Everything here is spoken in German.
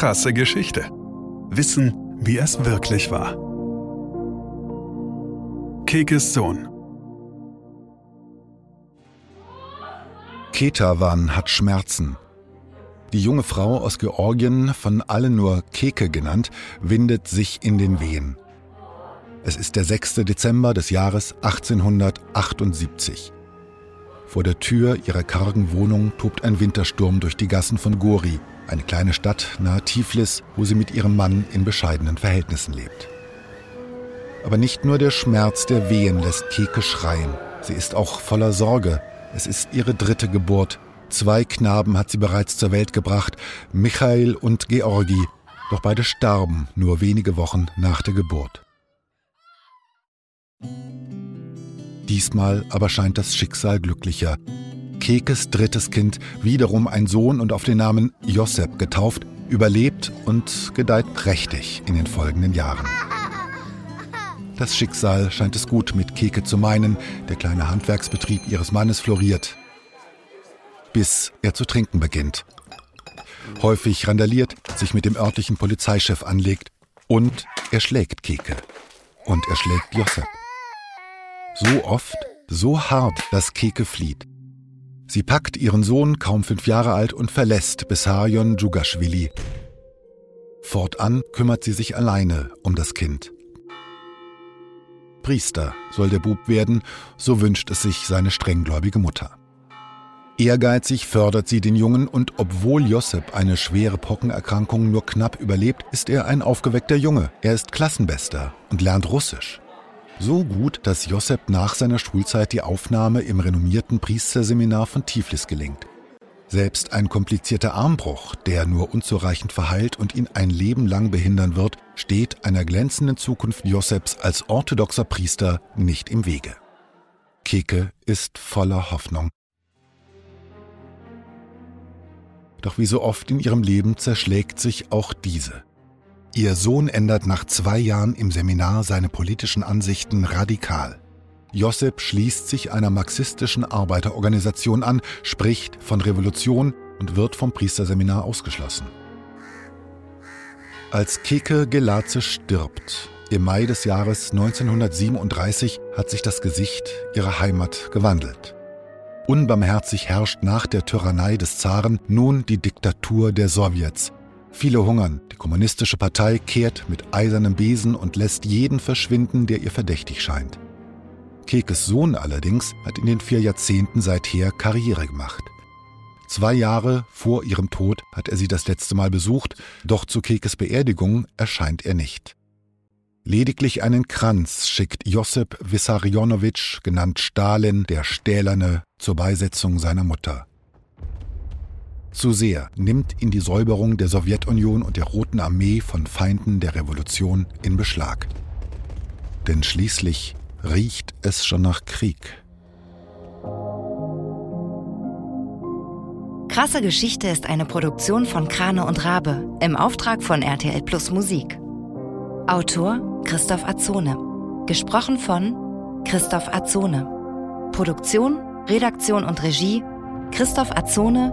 Krasse Geschichte. Wissen, wie es wirklich war. Kekes Sohn. Ketavan hat Schmerzen. Die junge Frau aus Georgien, von allen nur Keke genannt, windet sich in den Wehen. Es ist der 6. Dezember des Jahres 1878. Vor der Tür ihrer kargen Wohnung tobt ein Wintersturm durch die Gassen von Gori, eine kleine Stadt nahe Tiflis, wo sie mit ihrem Mann in bescheidenen Verhältnissen lebt. Aber nicht nur der Schmerz der Wehen lässt Keke schreien. Sie ist auch voller Sorge. Es ist ihre dritte Geburt. Zwei Knaben hat sie bereits zur Welt gebracht, Michael und Georgi, doch beide starben nur wenige Wochen nach der Geburt. Diesmal aber scheint das Schicksal glücklicher. Kekes drittes Kind, wiederum ein Sohn und auf den Namen Josep getauft, überlebt und gedeiht prächtig in den folgenden Jahren. Das Schicksal scheint es gut mit Keke zu meinen, der kleine Handwerksbetrieb ihres Mannes floriert. Bis er zu trinken beginnt. Häufig randaliert, sich mit dem örtlichen Polizeichef anlegt und er schlägt Keke. Und er schlägt Josep. So oft, so hart, dass Keke flieht. Sie packt ihren Sohn, kaum fünf Jahre alt, und verlässt Bessarion Djugaschwili. Fortan kümmert sie sich alleine um das Kind. Priester soll der Bub werden, so wünscht es sich seine strenggläubige Mutter. Ehrgeizig fördert sie den Jungen und obwohl Josep eine schwere Pockenerkrankung nur knapp überlebt, ist er ein aufgeweckter Junge. Er ist Klassenbester und lernt Russisch. So gut, dass Josep nach seiner Schulzeit die Aufnahme im renommierten Priesterseminar von Tiflis gelingt. Selbst ein komplizierter Armbruch, der nur unzureichend verheilt und ihn ein Leben lang behindern wird, steht einer glänzenden Zukunft Joseps als orthodoxer Priester nicht im Wege. Keke ist voller Hoffnung. Doch wie so oft in ihrem Leben zerschlägt sich auch diese. Ihr Sohn ändert nach zwei Jahren im Seminar seine politischen Ansichten radikal. Josep schließt sich einer marxistischen Arbeiterorganisation an, spricht von Revolution und wird vom Priesterseminar ausgeschlossen. Als Keke Gelaze stirbt, im Mai des Jahres 1937 hat sich das Gesicht ihrer Heimat gewandelt. Unbarmherzig herrscht nach der Tyrannei des Zaren nun die Diktatur der Sowjets, Viele hungern. Die kommunistische Partei kehrt mit eisernem Besen und lässt jeden verschwinden, der ihr verdächtig scheint. Kekes Sohn allerdings hat in den vier Jahrzehnten seither Karriere gemacht. Zwei Jahre vor ihrem Tod hat er sie das letzte Mal besucht, doch zu Kekes Beerdigung erscheint er nicht. Lediglich einen Kranz schickt Josip Wissarionowitsch, genannt Stalin, der Stählerne, zur Beisetzung seiner Mutter. Zu sehr nimmt ihn die Säuberung der Sowjetunion und der Roten Armee von Feinden der Revolution in Beschlag. Denn schließlich riecht es schon nach Krieg. Krasse Geschichte ist eine Produktion von Krane und Rabe im Auftrag von RTL Plus Musik. Autor Christoph Azone. Gesprochen von Christoph Azone. Produktion, Redaktion und Regie Christoph Azone